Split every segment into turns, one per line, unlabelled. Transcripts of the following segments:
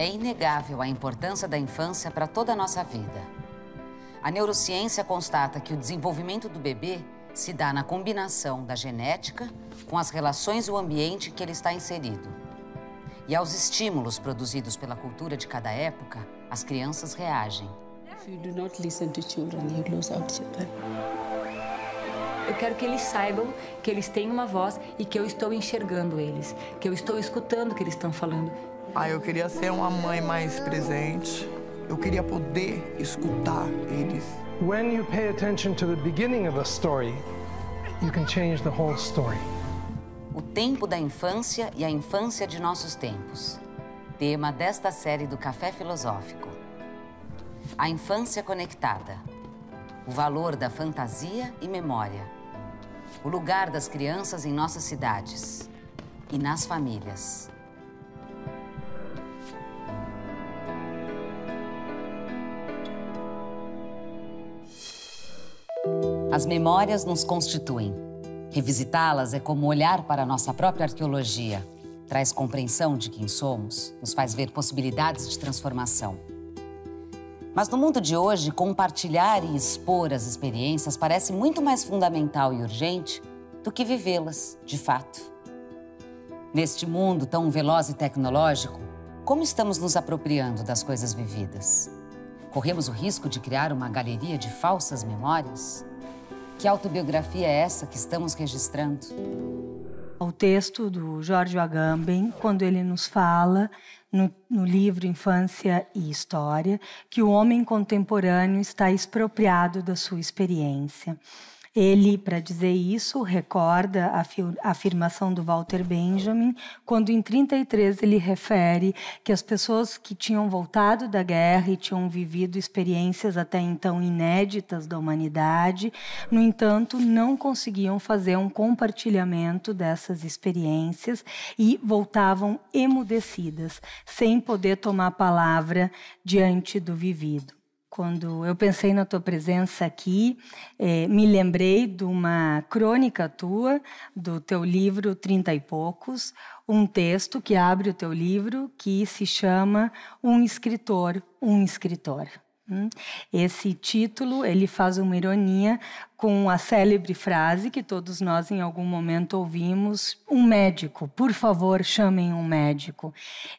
É inegável a importância da infância para toda a nossa vida. A neurociência constata que o desenvolvimento do bebê se dá na combinação da genética com as relações e o ambiente em que ele está inserido. E aos estímulos produzidos pela cultura de cada época, as crianças reagem.
Eu quero que eles saibam que eles têm uma voz e que eu estou enxergando eles, que eu estou escutando o que eles estão falando.
Ah, eu queria ser uma mãe mais presente. Eu queria poder escutar eles.
When you pay attention to the beginning of a story, you can change the whole story.
O tempo da infância e a infância de nossos tempos. Tema desta série do Café Filosófico. A infância conectada. O valor da fantasia e memória. O lugar das crianças em nossas cidades e nas famílias. As memórias nos constituem. Revisitá-las é como olhar para a nossa própria arqueologia. Traz compreensão de quem somos, nos faz ver possibilidades de transformação. Mas no mundo de hoje, compartilhar e expor as experiências parece muito mais fundamental e urgente do que vivê-las, de fato. Neste mundo tão veloz e tecnológico, como estamos nos apropriando das coisas vividas? Corremos o risco de criar uma galeria de falsas memórias? Que autobiografia é essa que estamos registrando?
O texto do Jorge Agamben, quando ele nos fala no, no, livro Infância e História, que o homem contemporâneo está expropriado da sua experiência. Ele, para dizer isso, recorda a afirmação do Walter Benjamin, quando em 33 ele refere que as pessoas que tinham voltado da guerra e tinham vivido experiências até então inéditas da humanidade, no entanto, não conseguiam fazer um compartilhamento dessas experiências e voltavam emudecidas, sem poder tomar palavra diante do vivido. Quando eu pensei na tua presença aqui, eh, me lembrei de uma crônica tua, do teu livro Trinta e Poucos, um texto que abre o teu livro que se chama Um Escritor, um Escritor. Hum? Esse título ele faz uma ironia com a célebre frase que todos nós em algum momento ouvimos: um médico, por favor, chamem um médico.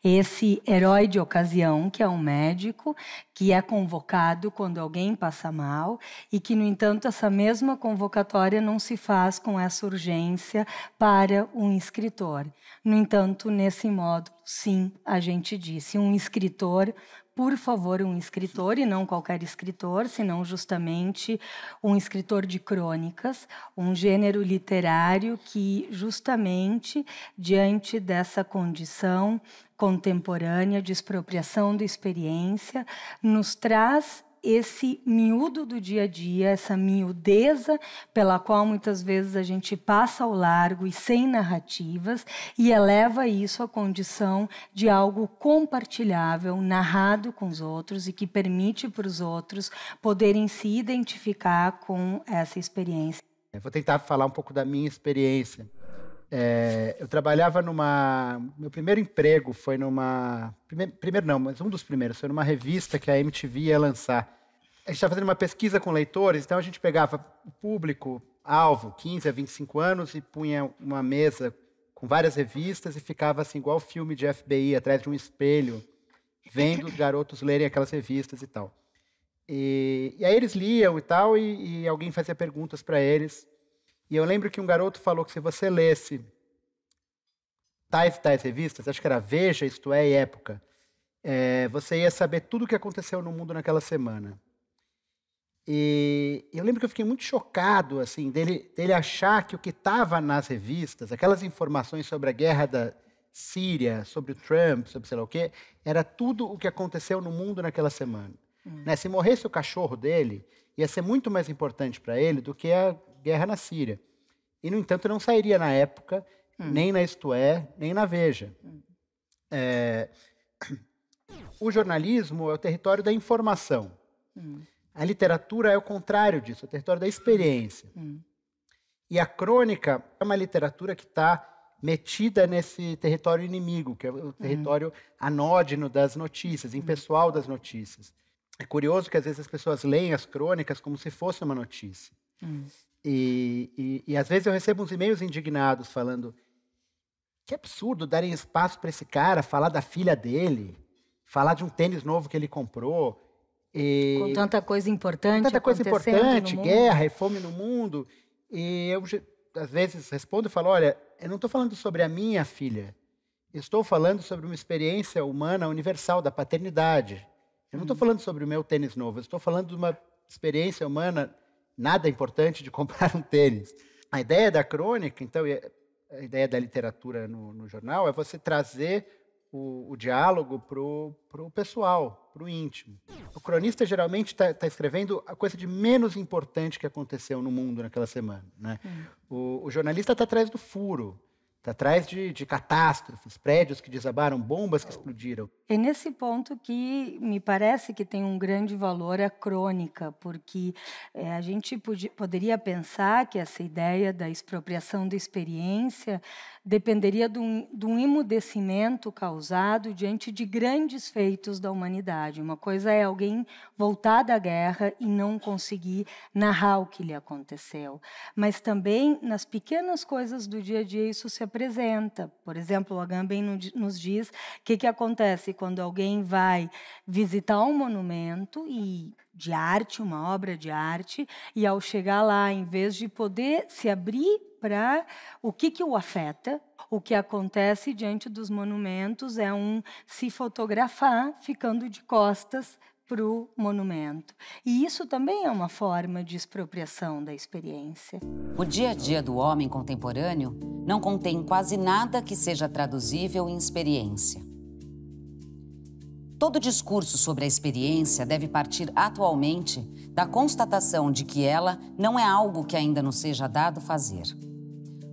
Esse herói de ocasião, que é um médico, que é convocado quando alguém passa mal e que, no entanto, essa mesma convocatória não se faz com essa urgência para um escritor. No entanto, nesse módulo, sim, a gente disse: um escritor por favor, um escritor, e não qualquer escritor, senão justamente um escritor de crônicas, um gênero literário que, justamente diante dessa condição contemporânea de expropriação da experiência, nos traz esse miúdo do dia a dia, essa miudeza pela qual muitas vezes a gente passa ao largo e sem narrativas e eleva isso à condição de algo compartilhável, narrado com os outros e que permite para os outros poderem se identificar com essa experiência.
Eu vou tentar falar um pouco da minha experiência. É, eu trabalhava numa. Meu primeiro emprego foi numa. Primeiro, primeiro, não, mas um dos primeiros, foi numa revista que a MTV ia lançar. A gente estava fazendo uma pesquisa com leitores, então a gente pegava o público, alvo, 15 a 25 anos, e punha uma mesa com várias revistas e ficava assim, igual filme de FBI, atrás de um espelho, vendo os garotos lerem aquelas revistas e tal. E, e aí eles liam e tal, e, e alguém fazia perguntas para eles. E eu lembro que um garoto falou que se você lesse tais e tais revistas, acho que era Veja, Isto É e Época, é, você ia saber tudo o que aconteceu no mundo naquela semana. E eu lembro que eu fiquei muito chocado assim dele, dele achar que o que estava nas revistas, aquelas informações sobre a guerra da Síria, sobre o Trump, sobre sei lá o quê, era tudo o que aconteceu no mundo naquela semana. Hum. Né? Se morresse o cachorro dele, ia ser muito mais importante para ele do que a guerra na Síria. E, no entanto, não sairia na época, hum. nem na Isto É, nem na Veja. Hum. É... O jornalismo é o território da informação. Hum. A literatura é o contrário disso, é o território da experiência. Hum. E a crônica é uma literatura que está metida nesse território inimigo, que é o território uhum. anódino das notícias, impessoal das notícias. É curioso que às vezes as pessoas leem as crônicas como se fosse uma notícia. Uhum. E, e, e, às vezes eu recebo uns e-mails indignados falando que absurdo darem espaço para esse cara falar da filha dele, falar de um tênis novo que ele comprou.
E, com tanta coisa importante.
tanta coisa importante, guerra e fome no mundo. E eu às vezes respondo e falo: olha, eu não estou falando sobre a minha filha. estou falando sobre uma experiência humana universal da paternidade. Eu não estou hum. falando sobre o meu tênis novo. Eu estou falando de uma experiência humana nada importante de comprar um tênis. A ideia da crônica, então, a ideia da literatura no, no jornal é você trazer o, o diálogo para o pessoal, para o íntimo. O cronista geralmente está tá escrevendo a coisa de menos importante que aconteceu no mundo naquela semana. Né? Hum. O, o jornalista está atrás do furo. Está atrás de, de, catástrofes, prédios que desabaram, bombas que explodiram.
É nesse ponto que me parece que tem um grande valor a crônica, porque é, a gente podia, poderia pensar que essa ideia da expropriação da experiência dependeria de um, de um emudecimento causado diante de grandes feitos da humanidade. Uma coisa é alguém voltar da guerra e não conseguir narrar o que lhe aconteceu, mas também nas pequenas coisas do dia a dia isso se apresenta. Por exemplo, o Agamben nos diz o que, que acontece quando alguém vai visitar um monumento e de arte, uma obra de arte, e ao chegar lá, em vez de poder se abrir para o que, que o afeta, o que acontece diante dos monumentos é um se fotografar ficando de costas para o monumento. E isso também é uma forma de expropriação da experiência.
O dia a dia do homem contemporâneo não contém quase nada que seja traduzível em experiência. Todo discurso sobre a experiência deve partir atualmente da constatação de que ela não é algo que ainda nos seja dado fazer.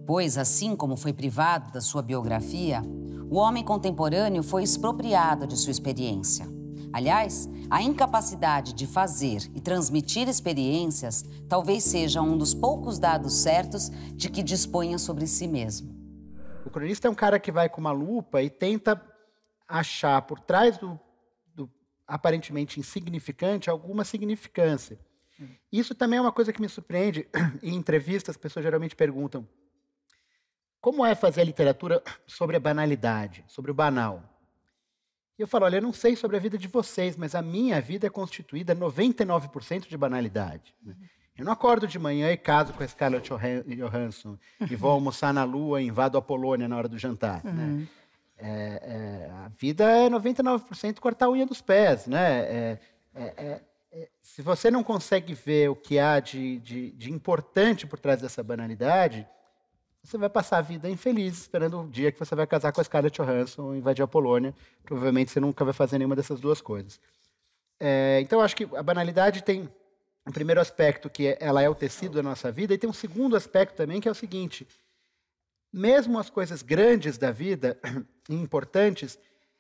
Pois, assim como foi privado da sua biografia, o homem contemporâneo foi expropriado de sua experiência. Aliás, a incapacidade de fazer e transmitir experiências talvez seja um dos poucos dados certos de que disponha sobre si mesmo.
O cronista é um cara que vai com uma lupa e tenta achar por trás do aparentemente insignificante alguma significância. Isso também é uma coisa que me surpreende. Em entrevistas, as pessoas geralmente perguntam: como é fazer literatura sobre a banalidade, sobre o banal? E eu falo: olha, eu não sei sobre a vida de vocês, mas a minha vida é constituída 99% de banalidade. Né? Eu não acordo de manhã e caso com a Scarlett Johansson e vou almoçar na Lua e invado a Polônia na hora do jantar. Né? Uhum. Né? É, é, a vida é 99% cortar a unha dos pés, né? É, é, é, é, se você não consegue ver o que há de, de, de, importante por trás dessa banalidade, você vai passar a vida infeliz esperando o dia que você vai casar com a Scarlett Johansson ou invadir a Polônia. Provavelmente você nunca vai fazer nenhuma dessas duas coisas. então, acho que a banalidade tem um primeiro aspecto, que ela é o tecido da nossa vida, e tem um segundo aspecto também, que é o seguinte mesmo as coisas grandes da vida e importantes,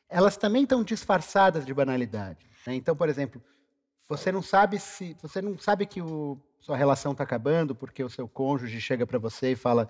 elas também estão disfarçadas de banalidade. Né? Então, por exemplo, você não sabe se você não sabe que o, sua relação está acabando porque o seu cônjuge chega para você e fala: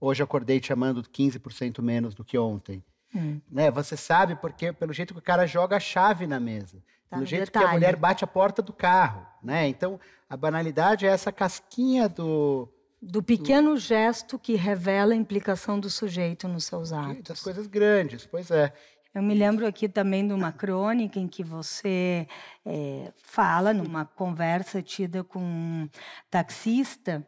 hoje acordei te amando 15% menos do que ontem. Hum. Né? Você sabe porque pelo jeito que o cara joga a chave na mesa, tá pelo jeito detalhe. que a mulher bate a porta do carro, né? Então a banalidade é essa casquinha do
do pequeno gesto que revela a implicação do sujeito nos seus atos.
Das coisas grandes, pois é.
Eu me lembro aqui também de uma crônica em que você é, fala, numa conversa tida com um taxista,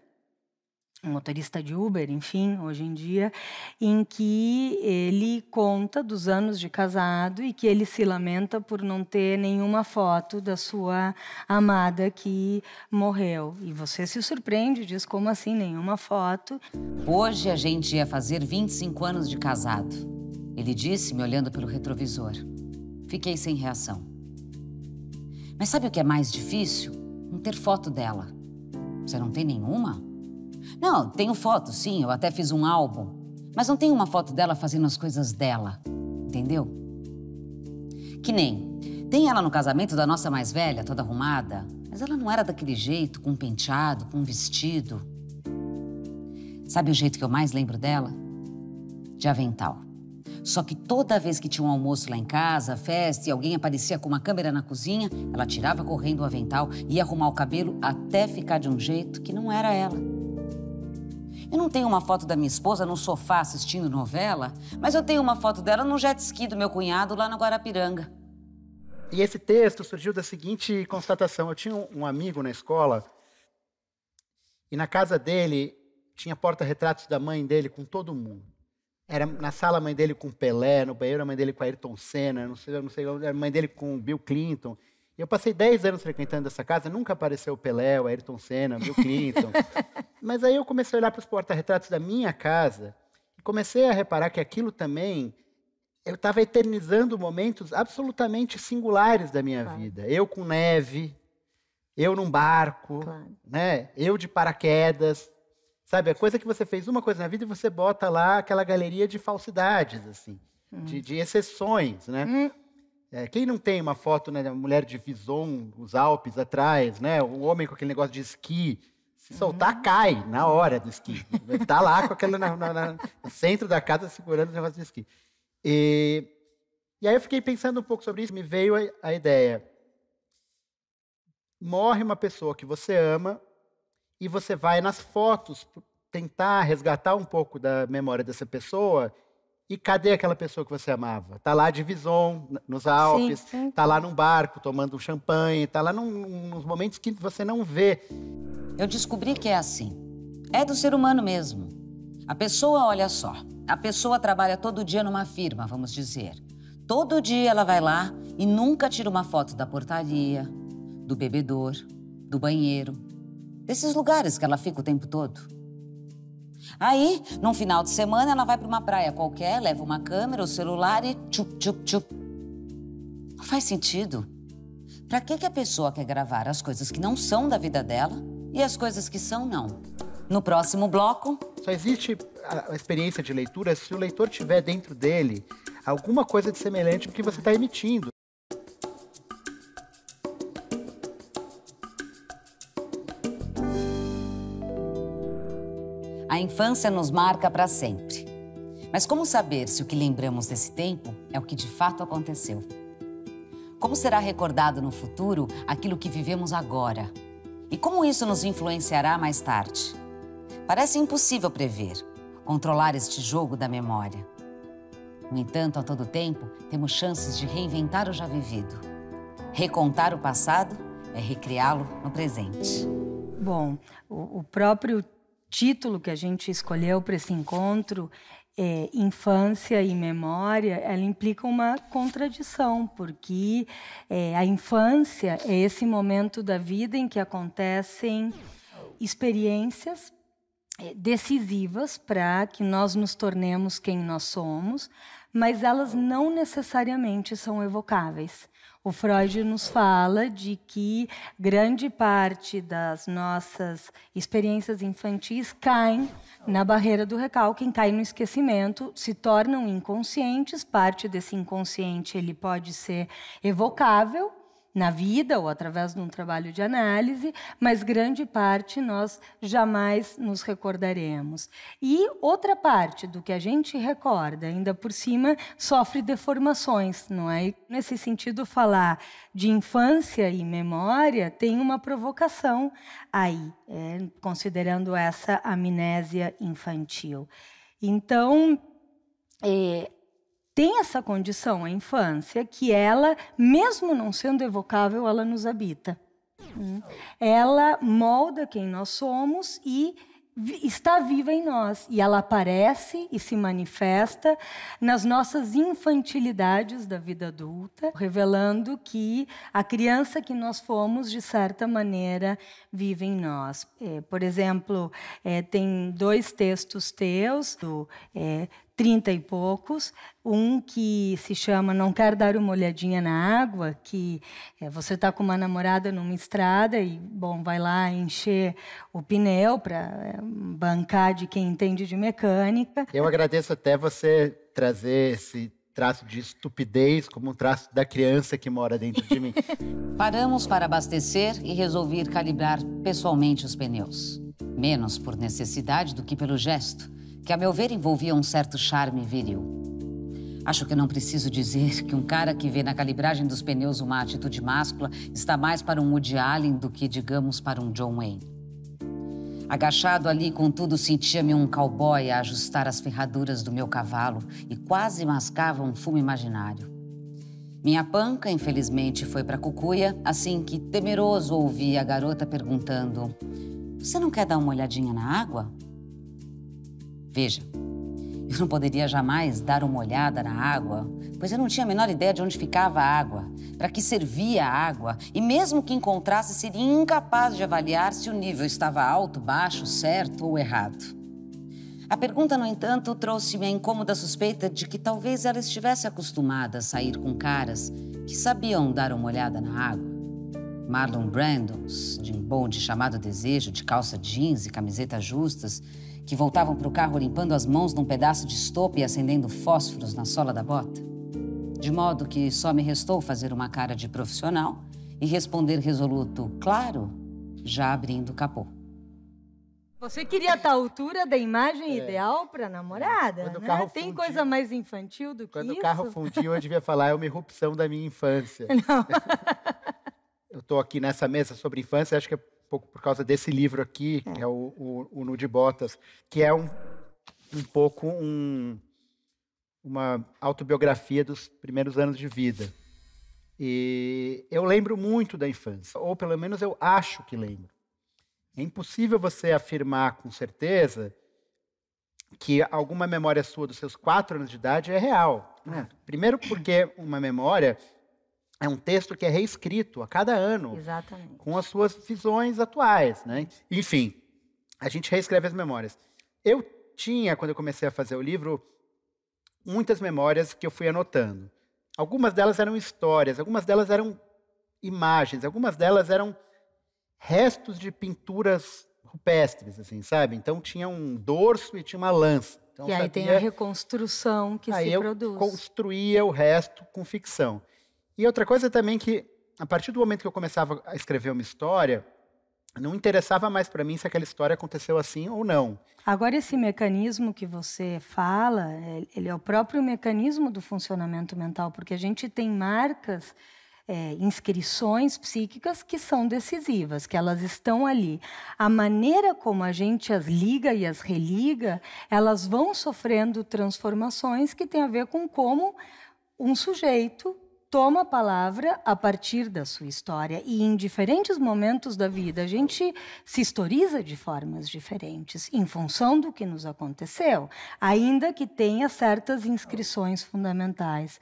um motorista de Uber, enfim, hoje em dia, em que ele conta dos anos de casado e que ele se lamenta por não ter nenhuma foto da sua amada que morreu. E você se surpreende, diz como assim, nenhuma foto?
Hoje a gente ia fazer 25 anos de casado. Ele disse, me olhando pelo retrovisor. Fiquei sem reação. Mas sabe o que é mais difícil? Não ter foto dela. Você não tem nenhuma? Não, tenho foto, sim, eu até fiz um álbum. Mas não tenho uma foto dela fazendo as coisas dela, entendeu? Que nem. Tem ela no casamento da nossa mais velha, toda arrumada, mas ela não era daquele jeito, com um penteado, com um vestido. Sabe o jeito que eu mais lembro dela? de avental. Só que toda vez que tinha um almoço lá em casa, festa, e alguém aparecia com uma câmera na cozinha, ela tirava correndo o avental, ia arrumar o cabelo até ficar de um jeito que não era ela. Eu não tenho uma foto da minha esposa no sofá assistindo novela, mas eu tenho uma foto dela no jet ski do meu cunhado lá na Guarapiranga.
E esse texto surgiu da seguinte constatação: eu tinha um amigo na escola e na casa dele tinha porta-retratos da mãe dele com todo mundo. Era na sala a mãe dele com Pelé, no banheiro a mãe dele com Ayrton Senna, não sei, não sei, a mãe dele com Bill Clinton. E eu passei 10 anos frequentando essa casa, nunca apareceu o Pelé, o Ayrton Senna, o Bill Clinton. Mas aí eu comecei a olhar para os porta-retratos da minha casa e comecei a reparar que aquilo também eu estava eternizando momentos absolutamente singulares da minha claro. vida. Eu com neve, eu num barco, claro. né? Eu de paraquedas, Sabe, a coisa que você fez uma coisa na vida e você bota lá aquela galeria de falsidades, assim, hum. de, de, exceções, né? Hum. É, quem não tem uma foto né, da mulher de Vison, os Alpes atrás, né? O homem com aquele negócio de esqui, se soltar, hum. cai na hora do esqui. Está lá com aquele na, na, na, no centro da casa segurando o negócio de esqui. E, e aí eu fiquei pensando um pouco sobre isso, me veio a, a ideia. Morre uma pessoa que você ama, e você vai nas fotos tentar resgatar um pouco da memória dessa pessoa. E cadê aquela pessoa que você amava? Tá lá de Vison, nos Alpes, sim, sim. tá lá num barco tomando um champanhe, tá lá num, nos momentos que você não vê.
Eu descobri que é assim. É do ser humano mesmo. A pessoa, olha só, a pessoa trabalha todo dia numa firma, vamos dizer. Todo dia ela vai lá e nunca tira uma foto da portaria, do bebedor, do banheiro, desses lugares que ela fica o tempo todo. Aí, num final de semana, ela vai para uma praia qualquer, leva uma câmera, o celular e tchup, tchup, tchup. Não faz sentido. Para que, que a pessoa quer gravar as coisas que não são da vida dela e as coisas que são, não? No próximo bloco.
Só existe a experiência de leitura se o leitor tiver dentro dele alguma coisa de semelhante com o que você está emitindo.
Infância nos marca para sempre. Mas como saber se o que lembramos desse tempo é o que de fato aconteceu? Como será recordado no futuro aquilo que vivemos agora? E como isso nos influenciará mais tarde? Parece impossível prever, controlar este jogo da memória. No entanto, a todo tempo, temos chances de reinventar o já vivido. Recontar o passado é recriá-lo no presente.
Bom, o próprio título que a gente escolheu para esse encontro, é, infância e memória, ela implica uma contradição, porque é, a infância é esse momento da vida em que acontecem experiências é, decisivas para que nós nos tornemos quem nós somos, mas elas não necessariamente são evocáveis. O Freud nos fala de que grande parte das nossas experiências infantis caem na barreira do recalque, caem no esquecimento, se tornam inconscientes. Parte desse inconsciente ele pode ser evocável, na vida ou através de um trabalho de análise, mas grande parte nós jamais nos recordaremos. E outra parte do que a gente recorda, ainda por cima, sofre deformações, não é? Nesse sentido, falar de infância e memória tem uma provocação aí, é, considerando essa amnésia infantil. Então, é, tem essa condição, a infância, que ela, mesmo não sendo evocável, ela nos habita. Hum. Ela molda quem nós somos e está viva em nós e ela aparece e se manifesta nas nossas infantilidades da vida adulta, revelando que a criança que nós fomos, de certa maneira, vive em nós. É, por exemplo, é, tem dois textos teus, do é, trinta e poucos, um que se chama Não Quer Dar Uma Olhadinha na Água, que é, você está com uma namorada numa estrada e, bom, vai lá encher o pneu para é, bancar de quem entende de mecânica.
Eu agradeço até você trazer esse traço de estupidez como um traço da criança que mora dentro de mim.
Paramos para abastecer e resolvi calibrar pessoalmente os pneus. Menos por necessidade do que pelo gesto que, a meu ver, envolvia um certo charme viril. Acho que não preciso dizer que um cara que vê na calibragem dos pneus uma atitude máscula está mais para um Woody Allen do que, digamos, para um John Wayne. Agachado ali, contudo, sentia-me um cowboy a ajustar as ferraduras do meu cavalo e quase mascava um fumo imaginário. Minha panca, infelizmente, foi para Cucuia assim que, temeroso, ouvi a garota perguntando: Você não quer dar uma olhadinha na água? Veja, eu não poderia jamais dar uma olhada na água, pois eu não tinha a menor ideia de onde ficava a água, para que servia a água, e mesmo que encontrasse, seria incapaz de avaliar se o nível estava alto, baixo, certo ou errado. A pergunta, no entanto, trouxe-me a incômoda suspeita de que talvez ela estivesse acostumada a sair com caras que sabiam dar uma olhada na água. Marlon Brandons, de um bonde chamado Desejo, de calça jeans e camiseta justas, que voltavam para o carro limpando as mãos num pedaço de estopa e acendendo fósforos na sola da bota. De modo que só me restou fazer uma cara de profissional e responder resoluto, claro, já abrindo o capô.
Você queria a altura da imagem é. ideal para namorada? Quando né? o carro Tem fundiu, coisa mais infantil do que
quando
isso?
Quando o carro fundiu, eu devia falar, é uma irrupção da minha infância. Não. eu estou aqui nessa mesa sobre infância, acho que é pouco por causa desse livro aqui, é. que é o, o, o Nude Botas, que é um, um pouco um, uma autobiografia dos primeiros anos de vida. E eu lembro muito da infância, ou pelo menos eu acho que lembro. É impossível você afirmar com certeza que alguma memória sua dos seus quatro anos de idade é real. Né? Primeiro, porque uma memória é um texto que é reescrito a cada ano,
Exatamente.
com as suas visões atuais. Né? Enfim, a gente reescreve as memórias. Eu tinha, quando eu comecei a fazer o livro, muitas memórias que eu fui anotando. Algumas delas eram histórias, algumas delas eram imagens, algumas delas eram restos de pinturas rupestres, assim, sabe? Então tinha um dorso e tinha uma lança. Então,
e aí sabia... tem a reconstrução que
aí
se
eu
produz.
construía o resto com ficção. E outra coisa também que, a partir do momento que eu começava a escrever uma história, não interessava mais para mim se aquela história aconteceu assim ou não.
Agora esse mecanismo que você fala, é, ele é o próprio mecanismo do funcionamento mental, porque a gente tem marcas é, inscrições psíquicas que são decisivas, que elas estão ali. A maneira como a gente as liga e as religa, elas vão sofrendo transformações que têm a ver com como um sujeito toma a palavra a partir da sua história. E em diferentes momentos da vida, a gente se historiza de formas diferentes, em função do que nos aconteceu, ainda que tenha certas inscrições fundamentais.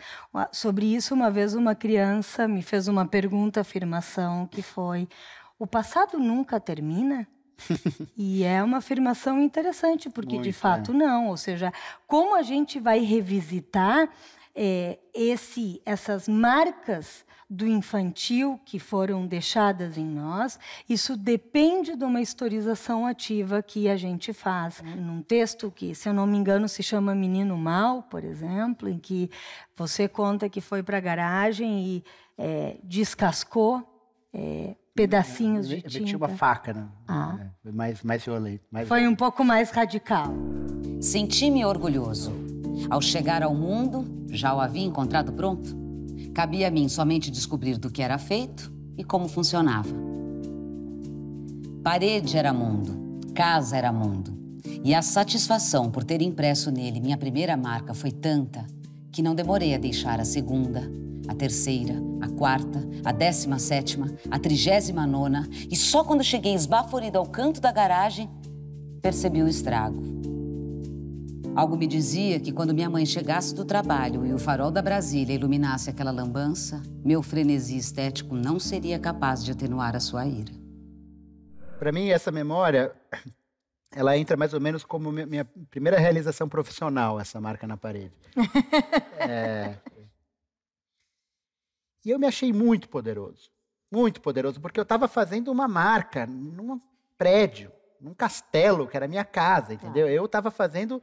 Sobre isso, uma vez uma criança me fez uma pergunta, afirmação, que foi: o passado nunca termina? e é uma afirmação interessante, porque Muito, de fato é. não. Ou seja, como a gente vai revisitar é, esse, essas marcas do infantil que foram deixadas em nós, isso depende de uma historização ativa que a gente faz. Num texto que, se eu não me engano, se chama Menino Mal, por exemplo, em que você conta que foi para a garagem e é, descascou é, pedacinhos de tinta.
Tinha uma faca, né? Ah. É, mais, mais violento. Mais
foi um pouco mais radical.
Senti-me orgulhoso. Ao chegar ao mundo, já o havia encontrado pronto? Cabia a mim somente descobrir do que era feito e como funcionava. Parede era mundo, casa era mundo. E a satisfação por ter impresso nele minha primeira marca foi tanta que não demorei a deixar a segunda, a terceira, a quarta, a décima sétima, a trigésima nona, e só quando cheguei esbaforida ao canto da garagem percebi o estrago. Algo me dizia que quando minha mãe chegasse do trabalho e o farol da Brasília iluminasse aquela lambança, meu frenesi estético não seria capaz de atenuar a sua ira.
Para mim, essa memória, ela entra mais ou menos como minha primeira realização profissional, essa marca na parede. é... E eu me achei muito poderoso, muito poderoso, porque eu estava fazendo uma marca num prédio, num castelo, que era minha casa, entendeu? Eu estava fazendo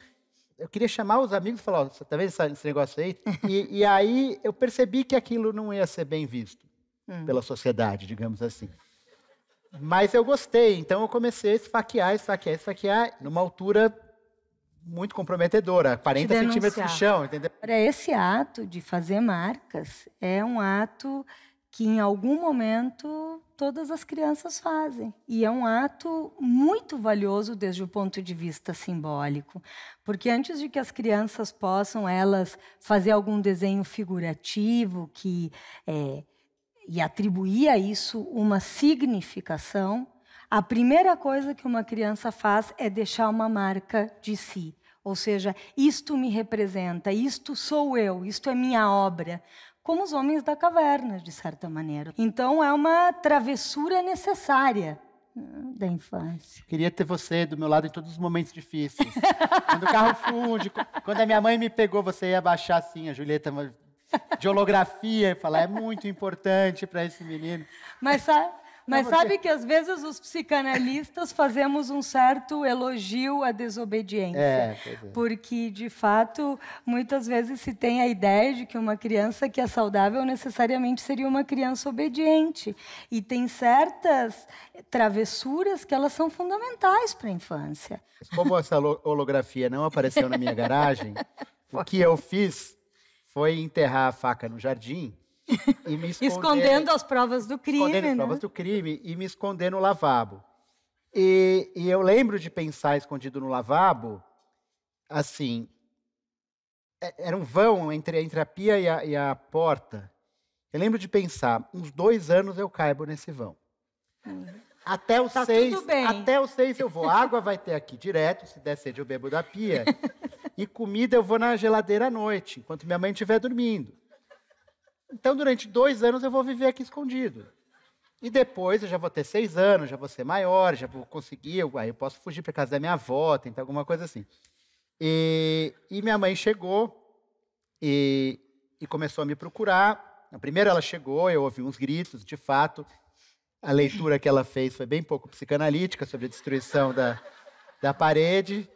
eu queria chamar os amigos e falar, você tá vendo esse negócio aí? e, e, aí eu percebi que aquilo não ia ser bem visto hum. pela sociedade, digamos assim. Mas eu gostei, então eu comecei a esfaquear, esfaquear, esfaquear, numa altura muito comprometedora, 40 centímetros de chão, entendeu?
Esse ato de fazer marcas é um ato que em algum momento todas as crianças fazem. E é um ato muito valioso desde o ponto de vista simbólico, porque antes de que as crianças possam elas fazer algum desenho figurativo que é, e atribuir a isso uma significação, a primeira coisa que uma criança faz é deixar uma marca de si. Ou seja, isto me representa, isto sou eu, isto é minha obra como os homens da caverna, de certa maneira. Então, é uma travessura necessária hum, da infância.
Queria ter você do meu lado em todos os momentos difíceis. quando o carro funde, quando a minha mãe me pegou, você ia baixar assim, a Julieta, de holografia, e falar, é muito importante para esse menino.
Mas sabe, mas sabe que às vezes os psicanalistas fazemos um certo elogio à desobediência.
É, é.
Porque, de fato, muitas vezes se tem a ideia de que uma criança que é saudável necessariamente seria uma criança obediente. E tem certas travessuras que elas são fundamentais para a infância.
Como essa holografia não apareceu na minha garagem, o que eu fiz foi enterrar a faca no jardim
e me esconder, escondendo as provas do crime.
Escondendo
né?
as provas do crime e me esconder no lavabo. E, e, eu lembro de pensar escondido no lavabo, assim, é, era um vão entre, entre a pia e a, e a porta. Eu lembro de pensar, uns dois anos eu caibo nesse vão. Hum. Até os tá seis, até os seis eu vou. Água vai ter aqui direto, se der sede eu bebo da pia. e comida eu vou na geladeira à noite, enquanto minha mãe estiver dormindo. Então, durante dois anos eu vou viver aqui escondido. E depois eu já vou ter seis anos, já vou ser maior, já vou conseguir, aí eu posso fugir para casa da minha avó, tentar alguma coisa assim. E, e minha mãe chegou e, e, começou a me procurar. Primeiro ela chegou, eu ouvi uns gritos, de fato. A leitura que ela fez foi bem pouco psicanalítica sobre a destruição da, da parede.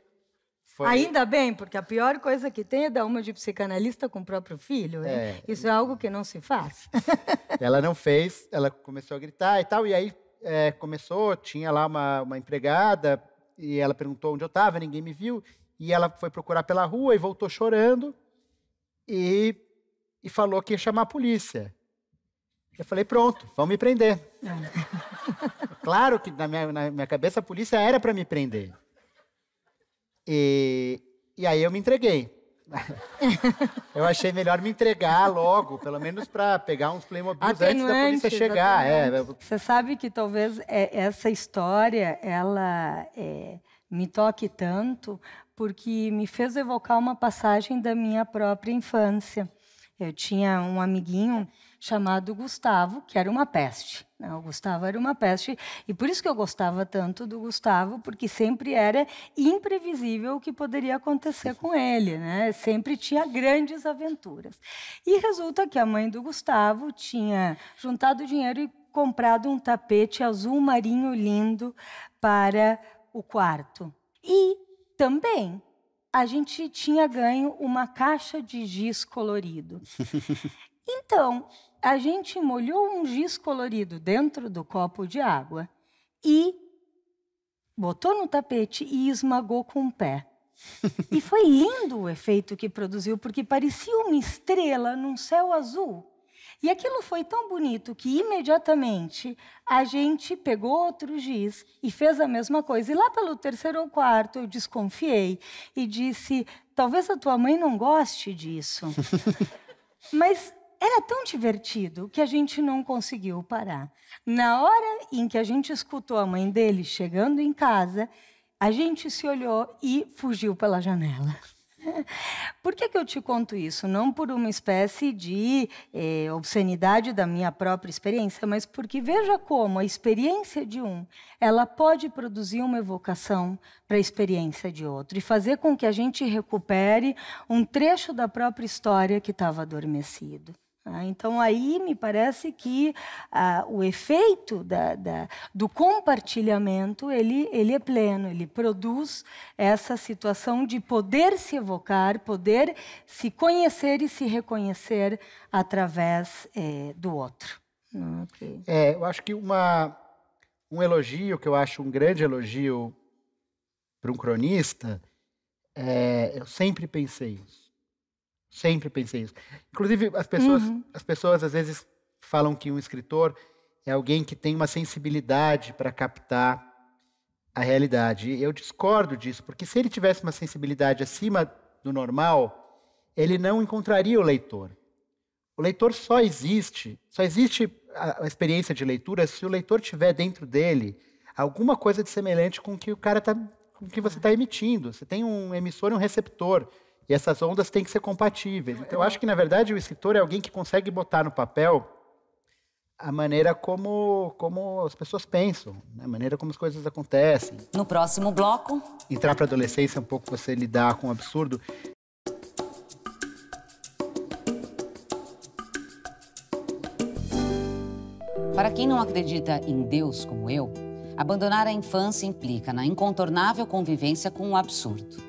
Foi... Ainda bem, porque a pior coisa que tem é dar uma de psicanalista com o próprio filho. É. Isso é algo que não se faz.
ela não fez, ela começou a gritar e tal, e aí é, começou, tinha lá uma, uma empregada, e ela perguntou onde eu estava, ninguém me viu, e ela foi procurar pela rua e voltou chorando, e, e falou que ia chamar a polícia. Eu falei, pronto, vão me prender. É. claro que na minha, na minha cabeça a polícia era para me prender. E, e aí eu me entreguei. eu achei melhor me entregar logo, pelo menos para pegar uns Playmobil antes da polícia chegar. É.
Você sabe que talvez é, essa história ela é, me toque tanto porque me fez evocar uma passagem da minha própria infância. Eu tinha um amiguinho chamado Gustavo, que era uma peste. Né? O Gustavo era uma peste, e por isso que eu gostava tanto do Gustavo, porque sempre era imprevisível o que poderia acontecer com ele, né? sempre tinha grandes aventuras. E resulta que a mãe do Gustavo tinha juntado dinheiro e comprado um tapete azul marinho lindo para o quarto. E também a gente tinha ganho uma caixa de giz colorido. Então, a gente molhou um giz colorido dentro do copo de água e botou no tapete e esmagou com o pé. e foi lindo o efeito que produziu, porque parecia uma estrela num céu azul. E aquilo foi tão bonito que imediatamente a gente pegou outro giz e fez a mesma coisa. E lá pelo terceiro ou quarto eu desconfiei e disse: talvez a tua mãe não goste disso. Mas era tão divertido que a gente não conseguiu parar. Na hora em que a gente escutou a mãe dele chegando em casa, a gente se olhou e fugiu pela janela. Por que, que eu te conto isso? Não por uma espécie de eh, obscenidade da minha própria experiência, mas porque veja como a experiência de um ela pode produzir uma evocação para a experiência de outro e fazer com que a gente recupere um trecho da própria história que estava adormecido. Ah, então, aí me parece que ah, o efeito da, da, do compartilhamento ele, ele é pleno, ele produz essa situação de poder se evocar, poder se conhecer e se reconhecer através é, do outro.
Okay. É, eu acho que uma, um elogio, que eu acho um grande elogio para um cronista, É, eu sempre pensei isso. Sempre pensei isso. Inclusive, as pessoas, uhum. as pessoas às vezes falam que um escritor é alguém que tem uma sensibilidade para captar a realidade. Eu discordo disso, porque se ele tivesse uma sensibilidade acima do normal, ele não encontraria o leitor. O leitor só existe, só existe a, experiência de leitura se o leitor tiver dentro dele alguma coisa de semelhante com que o cara tá, com que você está emitindo. Você tem um emissor e um receptor. E essas ondas têm que ser compatíveis. Então, eu acho que, na verdade, o escritor é alguém que consegue botar no papel a maneira como, como as pessoas pensam, né? a maneira como as coisas acontecem.
No próximo bloco.
Entrar para a adolescência é um pouco você lidar com o absurdo.
Para quem não acredita em Deus como eu, abandonar a infância implica na incontornável convivência com o absurdo.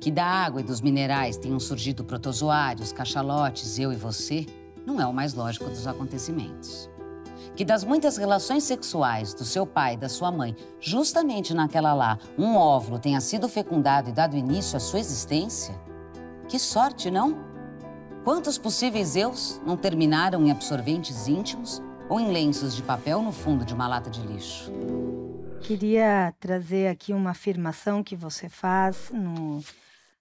Que da água e dos minerais tenham surgido protozoários, cachalotes, eu e você não é o mais lógico dos acontecimentos. Que das muitas relações sexuais do seu pai e da sua mãe, justamente naquela lá, um óvulo tenha sido fecundado e dado início à sua existência? Que sorte, não? Quantos possíveis eus não terminaram em absorventes íntimos ou em lenços de papel no fundo de uma lata de lixo?
Queria trazer aqui uma afirmação que você faz no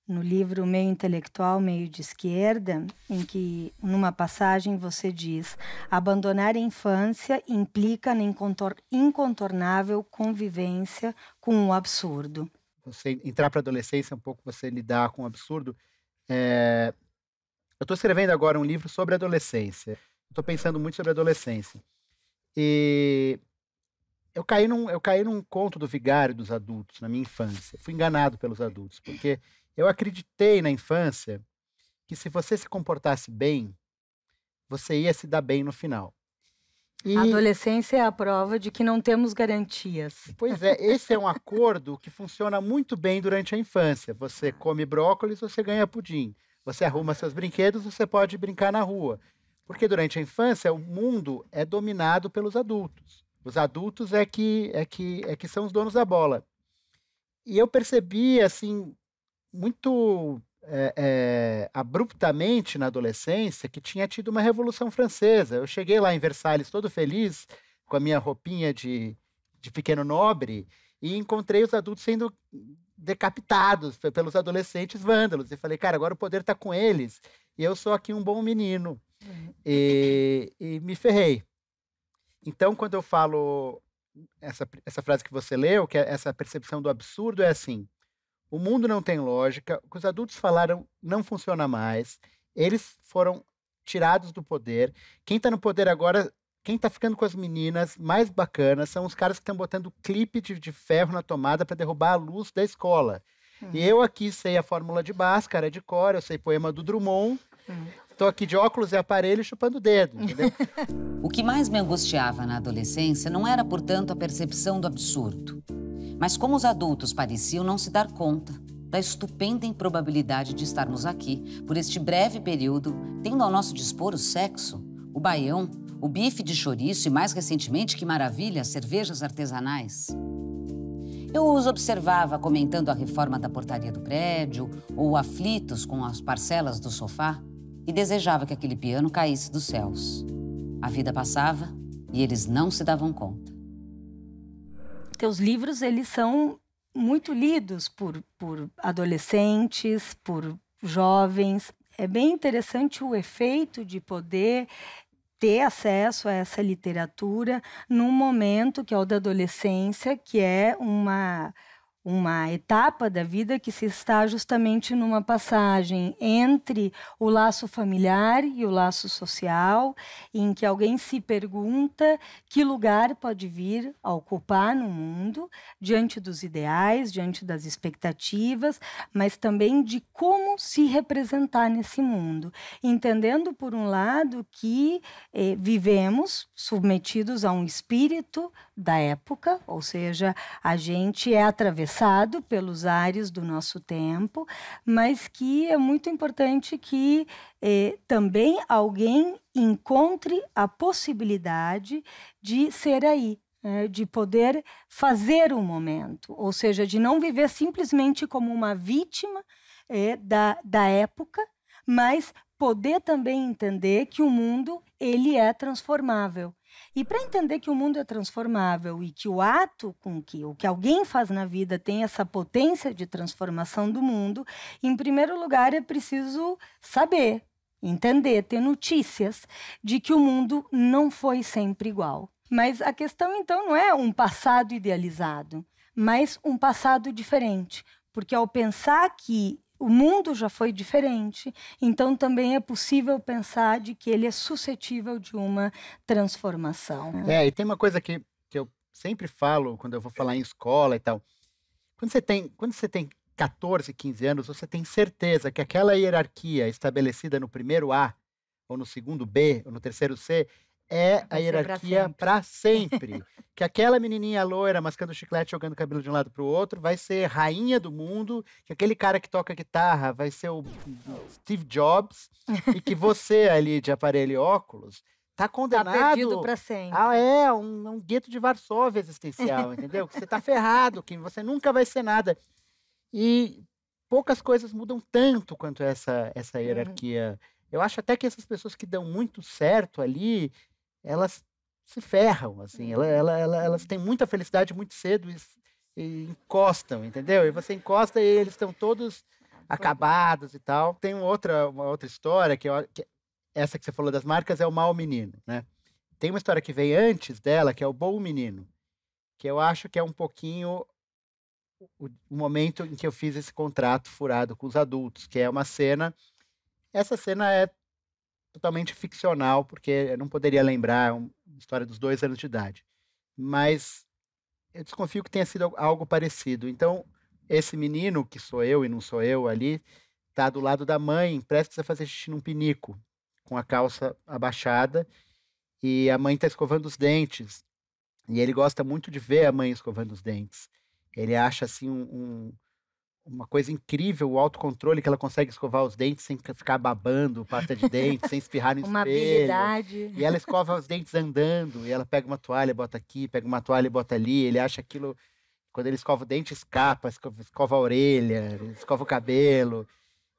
no livro Meio Intelectual, Meio de Esquerda, em que, numa passagem, você diz: abandonar a infância implica na incontornável convivência com o absurdo.
Você entrar para a adolescência, um pouco você lidar com o absurdo. É... Eu estou escrevendo agora um livro sobre adolescência. Estou pensando muito sobre adolescência. E eu caí, num, eu caí num conto do vigário dos adultos na minha infância. Fui enganado pelos adultos, porque eu acreditei na infância que se você se comportasse bem, você ia se dar bem no final.
E... A adolescência é a prova de que não temos garantias.
Pois é, esse é um acordo que funciona muito bem durante a infância. Você come brócolis, você ganha pudim. Você arruma seus brinquedos, você pode brincar na rua. Porque durante a infância o mundo é dominado pelos adultos. Os adultos é que é que é que são os donos da bola. E eu percebi assim muito é, é, abruptamente na adolescência que tinha tido uma Revolução Francesa. Eu cheguei lá em Versalhes todo feliz, com a minha roupinha de, de pequeno nobre, e encontrei os adultos sendo decapitados pelos adolescentes vândalos. E falei, cara, agora o poder está com eles, e eu sou aqui um bom menino. Uhum. E, e me ferrei. Então, quando eu falo essa, essa frase que você leu, que é essa percepção do absurdo, é assim: o mundo não tem lógica, o que os adultos falaram não funciona mais, eles foram tirados do poder. Quem está no poder agora, quem está ficando com as meninas mais bacanas são os caras que estão botando clipe de, de, ferro na tomada para derrubar a luz da escola. Uhum. E eu aqui sei a fórmula de Bhaskara, de cor, eu sei poema do Drummond. Estou uhum. aqui de óculos e aparelho chupando o dedo, entendeu?
o que mais me angustiava na adolescência não era, portanto, a percepção do absurdo mas como os adultos pareciam não se dar conta da estupenda improbabilidade de estarmos aqui, por este breve período, tendo ao nosso dispor o sexo, o baião, o bife de chouriço e, mais recentemente, que maravilha, cervejas artesanais. Eu os observava comentando a reforma da portaria do prédio ou aflitos com as parcelas do sofá e desejava que aquele piano caísse dos céus. A vida passava e eles não se davam conta
teus livros eles são muito lidos por, por adolescentes, por jovens. É bem interessante o efeito de poder ter acesso a essa literatura num momento que é o da adolescência, que é uma uma etapa da vida que se está justamente numa passagem entre o laço familiar e o laço social, em que alguém se pergunta que lugar pode vir a ocupar no mundo, diante dos ideais, diante das expectativas, mas também de como se representar nesse mundo, entendendo, por um lado, que eh, vivemos submetidos a um espírito da época, ou seja, a gente é atravessado pelos ares do nosso tempo, mas que é muito importante que eh, também alguém encontre a possibilidade de ser aí, é, de poder fazer o momento, ou seja, de não viver simplesmente como uma vítima é, da, da época, mas poder também entender que o mundo ele é transformável. E para entender que o mundo é transformável e que o ato com que o que alguém faz na vida tem essa potência de transformação do mundo, em primeiro lugar é preciso saber, entender, ter notícias de que o mundo não foi sempre igual. Mas a questão então não é um passado idealizado, mas um passado diferente, porque ao pensar que o mundo já foi diferente, então também é possível pensar de que ele é suscetível de uma transformação.
É, e tem uma coisa que, que eu sempre falo quando eu vou falar em escola e tal. Quando você tem, quando você tem 14, 15 anos, você tem certeza que aquela hierarquia estabelecida no primeiro A, ou no segundo B, ou no terceiro C, é a hierarquia para sempre. sempre. que aquela menininha loira mascando chiclete, jogando cabelo de um lado para o outro, vai ser rainha do mundo, que aquele cara que toca guitarra vai ser o Steve Jobs, e que você ali de aparelho e óculos tá, condenado. Tá
perdido para sempre.
Ah, é, um, um gueto de Varsóvia existencial, entendeu? Que você tá ferrado, que você nunca vai ser nada. E poucas coisas mudam tanto quanto essa, essa uhum. hierarquia. Uhum. Eu acho até que essas pessoas que dão muito certo ali, elas se ferram, assim, ela, ela, ela, elas têm muita felicidade muito cedo e, e, encostam, entendeu? E você encosta e eles estão todos acabados e tal. Tem outra, uma outra história, que, eu, que essa que você falou das marcas é o mau menino, né? Tem uma história que vem antes dela, que é o bom menino, que eu acho que é um pouquinho o, o momento em que eu fiz esse contrato furado com os adultos, que é uma cena. Essa cena é totalmente ficcional, porque eu não poderia lembrar uma história dos dois anos de idade. Mas eu desconfio que tenha sido algo parecido. Então, esse menino, que sou eu e não sou eu ali, está do lado da mãe, prestes a fazer xixi num pinico, com a calça abaixada, e a mãe está escovando os dentes. E ele gosta muito de ver a mãe escovando os dentes. Ele acha assim um, um uma coisa incrível, o autocontrole que ela consegue escovar os dentes sem ficar babando pasta de dente, sem espirrar no
uma
espelho.
habilidade.
E ela escova os dentes andando, e ela pega uma toalha, bota aqui, pega uma toalha e bota ali, ele acha aquilo quando ele escova o dente, escapa, escova, escova a orelha, escova o cabelo.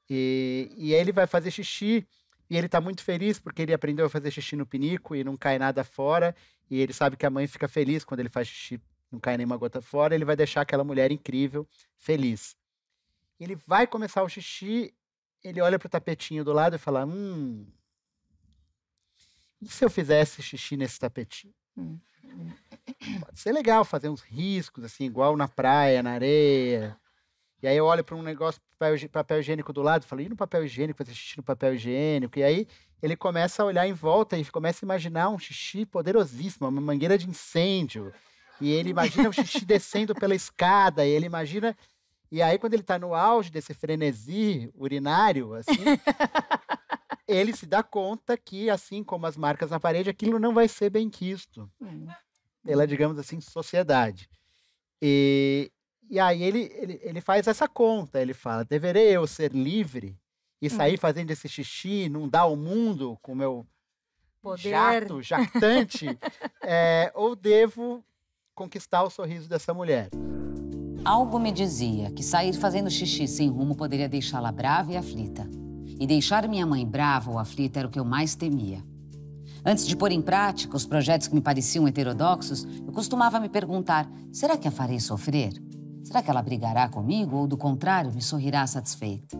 E, e aí ele vai fazer xixi, e ele está muito feliz porque ele aprendeu a fazer xixi no pinico e não cai nada fora, e ele sabe que a mãe fica feliz quando ele faz xixi, não cai nenhuma gota fora, ele vai deixar aquela mulher incrível feliz. Ele vai começar o xixi, ele olha pro tapetinho do lado e fala: Hum. E se eu fizesse xixi nesse tapetinho? Hum. Pode ser legal fazer uns riscos, assim, igual na praia, na areia. E aí eu olho para um negócio, papel, papel higiênico do lado, e falo, e no papel higiênico, fazer xixi no papel higiênico? E aí ele começa a olhar em volta e começa a imaginar um xixi poderosíssimo, uma mangueira de incêndio. E ele imagina o xixi descendo pela escada, e ele imagina e aí, quando ele está no auge desse frenesi urinário, assim, ele se dá conta que, assim como as marcas na parede, aquilo não vai ser bem quisto hum. pela, digamos assim, sociedade. E, e aí ele, ele, ele faz essa conta, ele fala, deverei eu ser livre e sair hum. fazendo esse xixi, não dar ao mundo com meu Poder. jato, jactante, é, ou devo conquistar o sorriso dessa mulher?
Algo me dizia que sair fazendo xixi sem rumo poderia deixá-la brava e aflita. E deixar minha mãe brava ou aflita era o que eu mais temia. Antes de pôr em prática os projetos que me pareciam heterodoxos, eu costumava me perguntar: será que a farei sofrer? Será que ela brigará comigo ou, do contrário, me sorrirá satisfeita?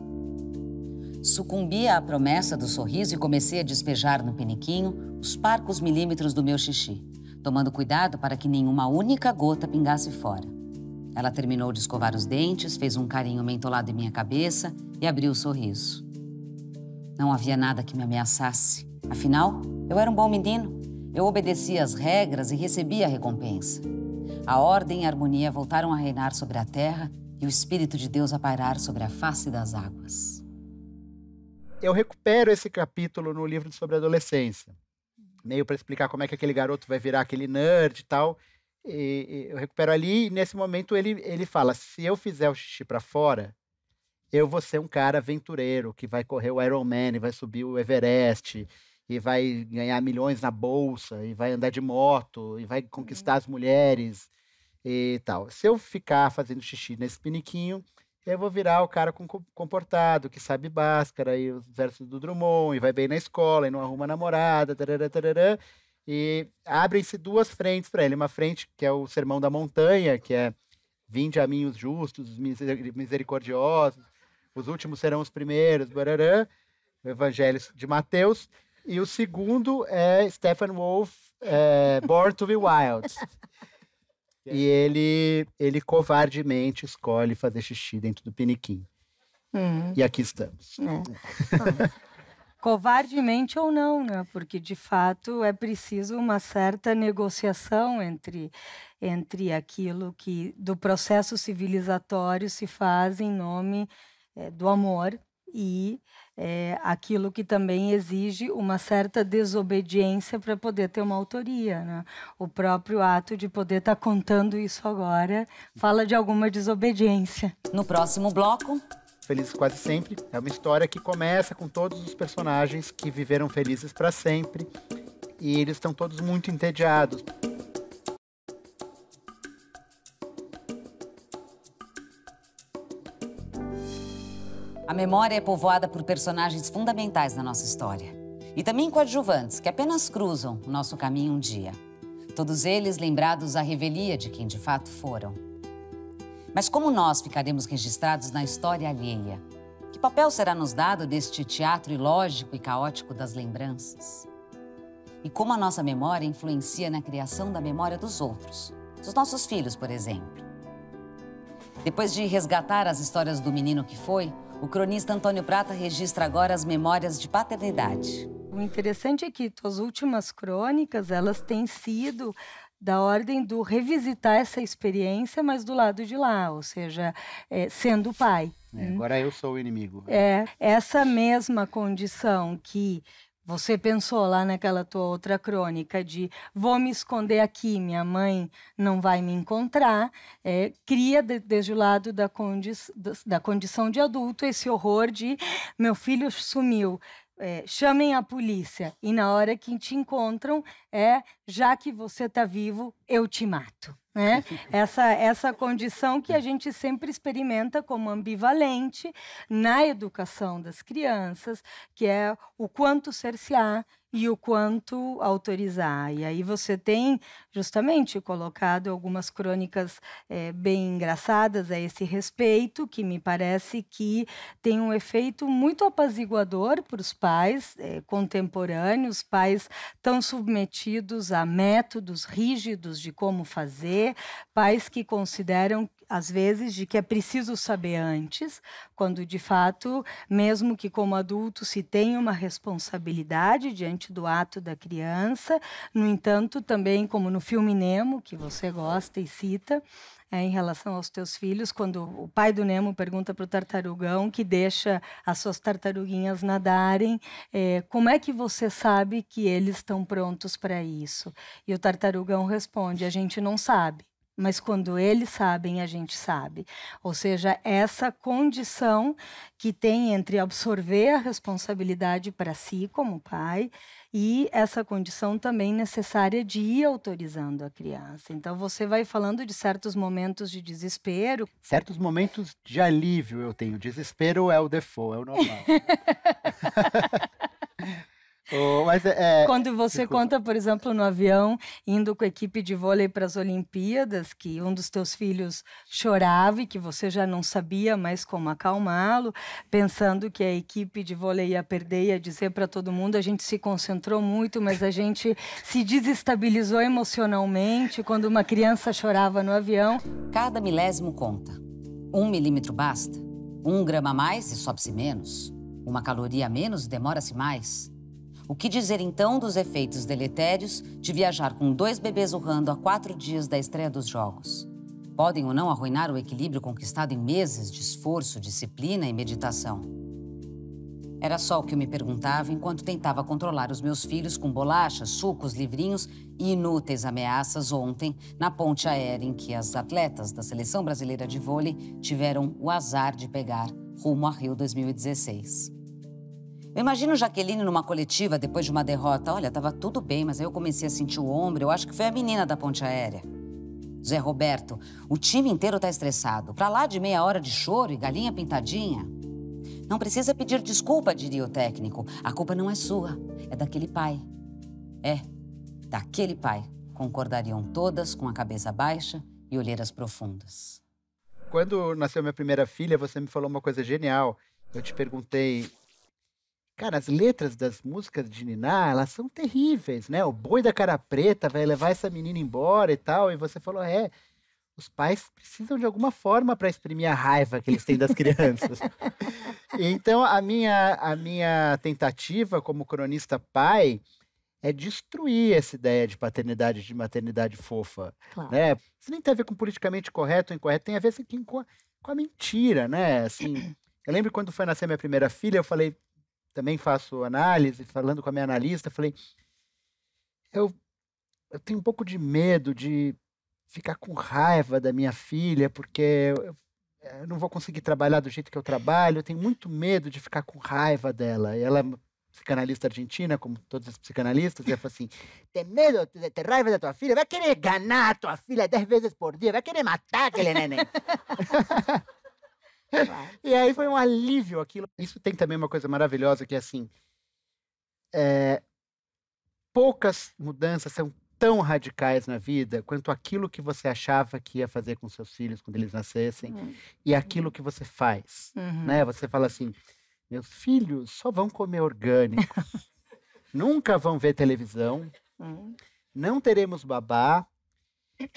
Sucumbi à promessa do sorriso e comecei a despejar no peniquinho os parcos milímetros do meu xixi, tomando cuidado para que nenhuma única gota pingasse fora. Ela terminou de escovar os dentes, fez um carinho mentolado em minha cabeça e abriu o sorriso. Não havia nada que me ameaçasse. Afinal, eu era um bom menino. Eu obedecia às regras e recebia a recompensa. A ordem e a harmonia voltaram a reinar sobre a terra e o Espírito de Deus a pairar sobre a face das águas.
Eu recupero esse capítulo no livro sobre adolescência, meio para explicar como é que aquele garoto vai virar aquele nerd e tal. E, eu recupero ali e nesse momento ele, ele fala: se eu fizer o xixi para fora, eu vou ser um cara aventureiro que vai correr o Ironman, vai subir o Everest e vai ganhar milhões na bolsa, e vai andar de moto, e vai conquistar as mulheres e tal. Se eu ficar fazendo xixi nesse piniquinho, eu vou virar o cara comportado, que sabe Bhaskara e os versos do Drummond, e vai bem na escola, e não arruma namorada, tarará, tarará, e abrem-se duas frentes para ele. Uma frente que é o Sermão da Montanha, que é vinde a mim os justos, os misericordiosos, os últimos serão os primeiros, barará, o Evangelho de Mateus. E o segundo é Stephen Wolf, é, Born to be Wild. e ele, ele covardemente escolhe fazer xixi dentro do piniquim. Hum. E aqui estamos. É.
Covardemente ou não, né? Porque de fato é preciso uma certa negociação entre entre aquilo que do processo civilizatório se faz em nome é, do amor e é, aquilo que também exige uma certa desobediência para poder ter uma autoria. Né? O próprio ato de poder estar tá contando isso agora fala de alguma desobediência.
No próximo bloco.
Felizes quase sempre é uma história que começa com todos os personagens que viveram felizes para sempre e eles estão todos muito entediados.
A memória é povoada por personagens fundamentais na nossa história. E também coadjuvantes que apenas cruzam o nosso caminho um dia. Todos eles lembrados à revelia de quem de fato foram. Mas como nós ficaremos registrados na história alheia? Que papel será nos dado neste teatro ilógico e caótico das lembranças? E como a nossa memória influencia na criação da memória dos outros, dos nossos filhos, por exemplo? Depois de resgatar as histórias do menino que foi, o cronista Antônio Prata registra agora as memórias de paternidade.
O interessante é que as últimas crônicas, elas têm sido da ordem do revisitar essa experiência, mas do lado de lá, ou seja, é, sendo pai.
É, agora eu sou o inimigo.
É, essa mesma condição que você pensou lá naquela tua outra crônica de vou me esconder aqui, minha mãe não vai me encontrar, é, cria de, desde o lado da, condi da condição de adulto esse horror de meu filho sumiu. É, chamem a polícia e na hora que te encontram é já que você está vivo eu te mato né? Essa, essa condição que a gente sempre experimenta como ambivalente na educação das crianças, que é o quanto cercear e o quanto autorizar. E aí você tem justamente colocado algumas crônicas é, bem engraçadas a esse respeito, que me parece que tem um efeito muito apaziguador para os pais é, contemporâneos, pais tão submetidos a métodos rígidos de como fazer, pais que consideram às vezes, de que é preciso saber antes, quando de fato, mesmo que como adulto se tenha uma responsabilidade diante do ato da criança, no entanto, também como no filme Nemo, que você gosta e cita, é, em relação aos teus filhos, quando o pai do Nemo pergunta para o tartarugão que deixa as suas tartaruguinhas nadarem, é, como é que você sabe que eles estão prontos para isso? E o tartarugão responde: a gente não sabe mas quando eles sabem, a gente sabe. Ou seja, essa condição que tem entre absorver a responsabilidade para si como pai e essa condição também necessária de ir autorizando a criança. Então você vai falando de certos momentos de desespero.
Certos momentos de alívio eu tenho. Desespero é o default, é o normal.
Oh, mas é, é, Quando você desculpa. conta, por exemplo, no avião, indo com a equipe de vôlei para as Olimpíadas, que um dos teus filhos chorava e que você já não sabia mais como acalmá-lo, pensando que a equipe de vôlei ia perder, ia dizer para todo mundo, a gente se concentrou muito, mas a gente se desestabilizou emocionalmente quando uma criança chorava no avião.
Cada milésimo conta. Um milímetro basta? Um grama a mais e sobe-se menos? Uma caloria a menos e demora-se mais? O que dizer então dos efeitos deletérios de viajar com dois bebês urrando a quatro dias da estreia dos Jogos? Podem ou não arruinar o equilíbrio conquistado em meses de esforço, disciplina e meditação? Era só o que eu me perguntava enquanto tentava controlar os meus filhos com bolachas, sucos, livrinhos e inúteis ameaças ontem na ponte aérea em que as atletas da seleção brasileira de vôlei tiveram o azar de pegar rumo a Rio 2016. Eu imagino Jaqueline numa coletiva depois de uma derrota. Olha, tava tudo bem, mas aí eu comecei a sentir o ombro. Eu acho que foi a menina da ponte aérea. Zé Roberto, o time inteiro tá estressado. Pra lá de meia hora de choro e galinha pintadinha. Não precisa pedir desculpa, diria o técnico. A culpa não é sua, é daquele pai. É, daquele pai. Concordariam todas com a cabeça baixa e olheiras profundas.
Quando nasceu minha primeira filha, você me falou uma coisa genial. Eu te perguntei Cara, as letras das músicas de Niná, elas são terríveis, né? O boi da cara preta vai levar essa menina embora e tal. E você falou, é, os pais precisam de alguma forma para exprimir a raiva que eles têm das crianças. então, a minha, a minha tentativa como cronista pai é destruir essa ideia de paternidade, de maternidade fofa. Claro. Né? Isso nem tem a ver com politicamente correto ou incorreto, tem a ver assim, com, a, com a mentira, né? Assim, eu lembro quando foi nascer minha primeira filha, eu falei, também faço análise, falando com a minha analista, falei, eu, eu tenho um pouco de medo de ficar com raiva da minha filha, porque eu, eu não vou conseguir trabalhar do jeito que eu trabalho, eu tenho muito medo de ficar com raiva dela. E ela é psicanalista argentina, como todos os psicanalistas, e ela fala assim: tem medo, tem raiva da tua filha? Vai querer ganhar tua filha dez vezes por dia, vai querer matar aquele neném. e aí foi um alívio aquilo. Isso tem também uma coisa maravilhosa que é assim. É, poucas mudanças são tão radicais na vida quanto aquilo que você achava que ia fazer com seus filhos quando eles nascessem uhum. e aquilo que você faz, uhum. né? Você fala assim: meus filhos só vão comer orgânico, nunca vão ver televisão, uhum. não teremos babá.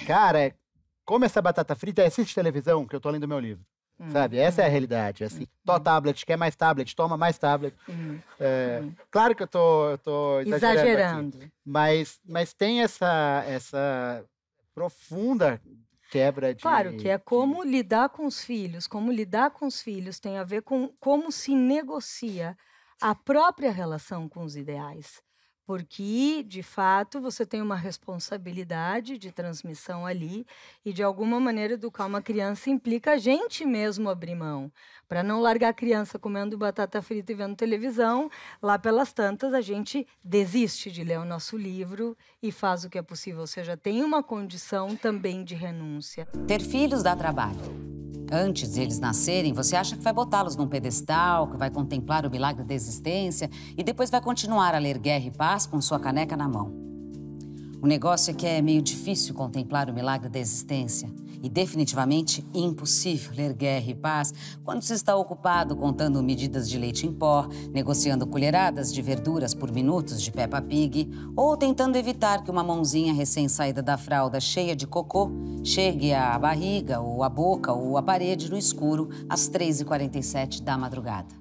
Cara, come essa batata frita e assiste televisão, que eu tô lendo meu livro. Uhum. Sabe? Essa é a realidade. Assim, uhum. tablet, quer mais tablet, toma mais tablet. Uhum. É, uhum. claro que eu tô, eu tô exagerando. exagerando. mas, mas tem essa, essa profunda quebra de.
Claro, que é como lidar com os filhos. Como lidar com os filhos tem a ver com como se negocia a própria relação com os ideais porque de fato você tem uma responsabilidade de transmissão ali e de alguma maneira educar uma criança implica a gente mesmo abrir mão. Para não largar a criança comendo batata frita e vendo televisão lá pelas tantas a gente desiste de ler o nosso livro e faz o que é possível. Ou seja tem uma condição também de renúncia.
Ter filhos dá trabalho Antes de eles nascerem, você acha que vai botá-los num pedestal, que vai contemplar o milagre da existência e depois vai continuar a ler Guerra e Paz com sua caneca na mão. O negócio é que é meio difícil contemplar o milagre da existência e definitivamente impossível ler guerra e paz quando se está ocupado contando medidas de leite em pó, negociando colheradas de verduras por minutos de Peppa Pig ou tentando evitar que uma mãozinha recém-saída da fralda cheia de cocô chegue à barriga ou à boca ou à parede no escuro às 3h47 da madrugada.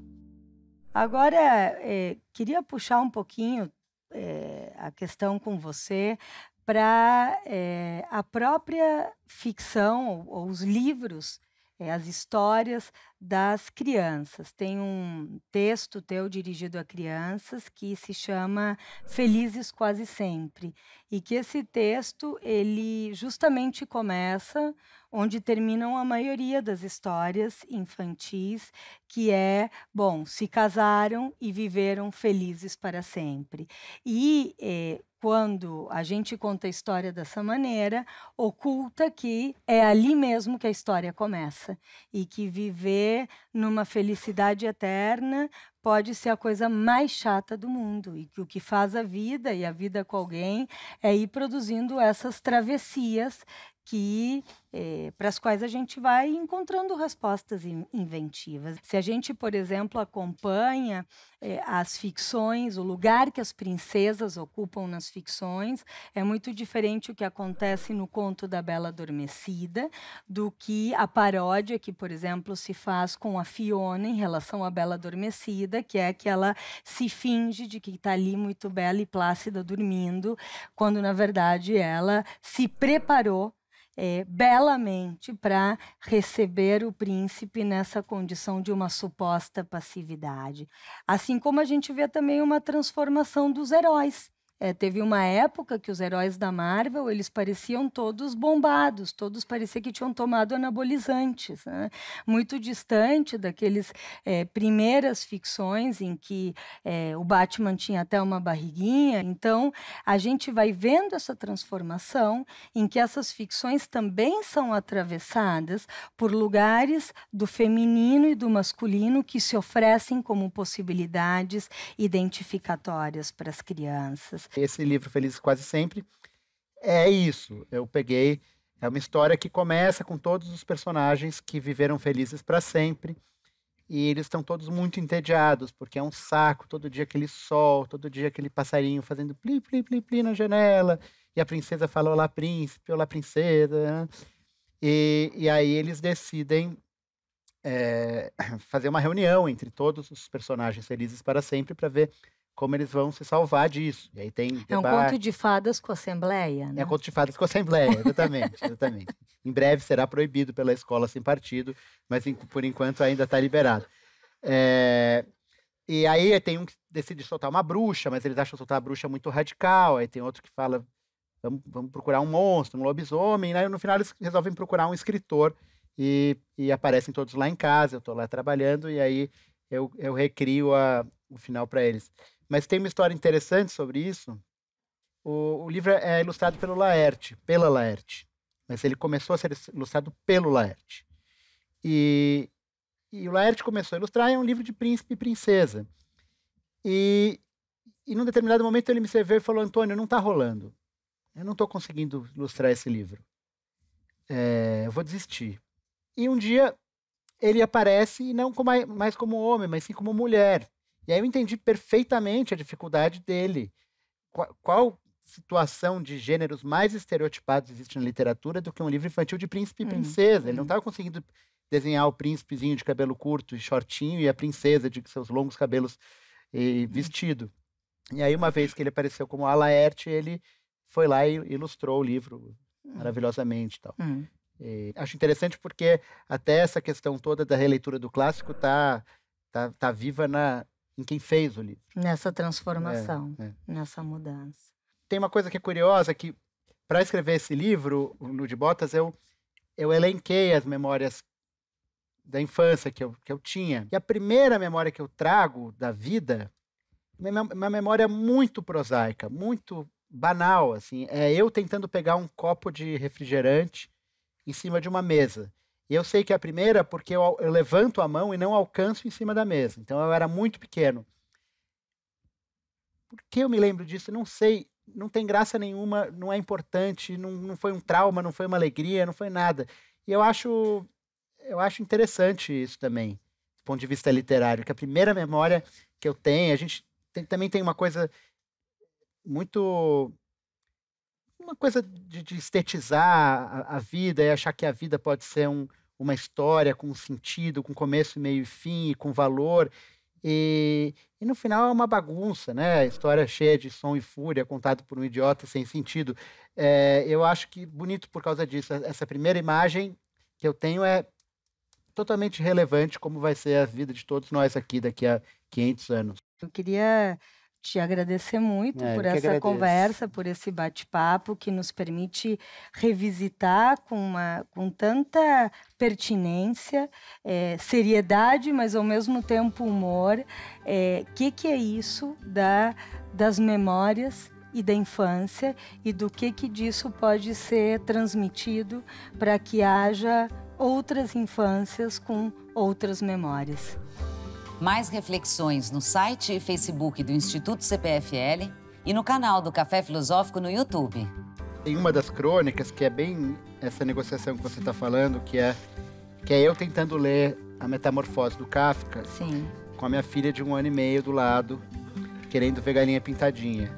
Agora, é, queria puxar um pouquinho é, a questão com você para é, a própria ficção ou, ou os livros, é, as histórias das crianças. Tem um texto teu dirigido a crianças que se chama Felizes Quase Sempre e que esse texto ele justamente começa onde terminam a maioria das histórias infantis, que é, bom, se casaram e viveram felizes para sempre. E eh, quando a gente conta a história dessa maneira, oculta que é ali mesmo que a história começa e que viver numa felicidade eterna pode ser a coisa mais chata do mundo e que o que faz a vida e a vida com alguém é ir produzindo essas travessias que é, para as quais a gente vai encontrando respostas inventivas. Se a gente, por exemplo, acompanha é, as ficções, o lugar que as princesas ocupam nas ficções, é muito diferente o que acontece no conto da Bela Adormecida do que a paródia que, por exemplo, se faz com a Fiona em relação à Bela Adormecida, que é que ela se finge de que está ali muito bela e plácida dormindo, quando na verdade ela se preparou é, belamente para receber o príncipe nessa condição de uma suposta passividade. Assim como a gente vê também uma transformação dos heróis. É, teve uma época que os heróis da Marvel eles pareciam todos bombados, todos pareciam que tinham tomado anabolizantes, né? muito distante daqueles é, primeiras ficções em que é, o Batman tinha até uma barriguinha. Então a gente vai vendo essa transformação em que essas ficções também são atravessadas por lugares do feminino e do masculino que se oferecem como possibilidades identificatórias para as crianças.
Esse livro Felizes Quase Sempre é isso. Eu peguei. É uma história que começa com todos os personagens que viveram felizes para sempre. E eles estão todos muito entediados, porque é um saco todo dia aquele sol, todo dia aquele passarinho fazendo pli, pli, pli, pli na janela. E a princesa fala: Olá, príncipe, olá, princesa. Né? E, e aí eles decidem é, fazer uma reunião entre todos os personagens felizes para sempre para ver como eles vão se salvar disso. E aí tem debate.
É um conto de fadas com assembleia, né?
É um conto de fadas com assembleia, exatamente, exatamente. em breve será proibido pela escola sem partido, mas por enquanto ainda está liberado. É... E aí tem um que decide soltar uma bruxa, mas eles acham soltar a bruxa muito radical. Aí tem outro que fala, vamos, vamos procurar um monstro, um lobisomem. Né? E no final eles resolvem procurar um escritor e, e aparecem todos lá em casa. Eu estou lá trabalhando e aí eu, eu recrio a, o final para eles. Mas tem uma história interessante sobre isso. O, o, livro é ilustrado pelo Laerte, pela Laerte. Mas ele começou a ser ilustrado pelo Laerte. E, e o Laerte começou a ilustrar, é um livro de príncipe e princesa. E, e num determinado momento ele me serviu e falou: Antônio, não está rolando. Eu não estou conseguindo ilustrar esse livro. É, eu vou desistir. E um dia ele aparece, não mais como homem, mas sim como mulher. E aí eu entendi perfeitamente a dificuldade dele. Qual, qual situação de gêneros mais estereotipados existe na literatura do que um livro infantil de príncipe e hum, princesa? Hum. Ele não estava conseguindo desenhar o príncipezinho de cabelo curto e shortinho e a princesa de seus longos cabelos e hum. vestido. E aí, uma vez que ele apareceu como Alaerte, ele foi lá e ilustrou o livro hum. maravilhosamente tal. Hum. acho interessante porque até essa questão toda da releitura do clássico está tá, tá viva na, em quem fez o livro.
Nessa transformação, é, é. nessa mudança.
Tem uma coisa que é curiosa, que para escrever esse livro, o de Botas, eu, eu elenquei as memórias da infância que eu, que eu tinha. E a primeira memória que eu trago da vida, uma memória muito prosaica, muito banal, assim, é eu tentando pegar um copo de refrigerante em cima de uma mesa. E eu sei que é a primeira porque eu, eu levanto a mão e não alcanço em cima da mesa. Então eu era muito pequeno. Por que eu me lembro disso? Não sei. Não tem graça nenhuma, não é importante, não, não foi um trauma, não foi uma alegria, não foi nada. E eu acho, eu acho interessante isso também, do ponto de vista literário, que a primeira memória que eu tenho, a gente tem, também tem uma coisa muito uma coisa de, de estetizar a, a, vida e achar que a vida pode ser um, uma história com sentido, com começo, meio e fim, com valor. E, e, no final é uma bagunça, né? História cheia de som e fúria, contado por um idiota sem sentido. É, eu acho que bonito por causa disso. Essa primeira imagem que eu tenho é totalmente relevante como vai ser a vida de todos nós aqui daqui a 500 anos.
Eu queria te agradecer muito é, por essa agradeço. conversa, por esse bate-papo que nos permite revisitar com, uma, com tanta pertinência, é, seriedade, mas ao mesmo tempo humor. O é, que, que é isso da, das memórias e da infância e do que, que disso pode ser transmitido para que haja outras infâncias com outras memórias.
Mais reflexões no site e Facebook do Instituto CPFL e no canal do Café Filosófico no YouTube.
Tem uma das crônicas que é bem essa negociação que você está falando, que é que é eu tentando ler a Metamorfose do Kafka
Sim.
com a minha filha de um ano e meio do lado, querendo ver galinha pintadinha.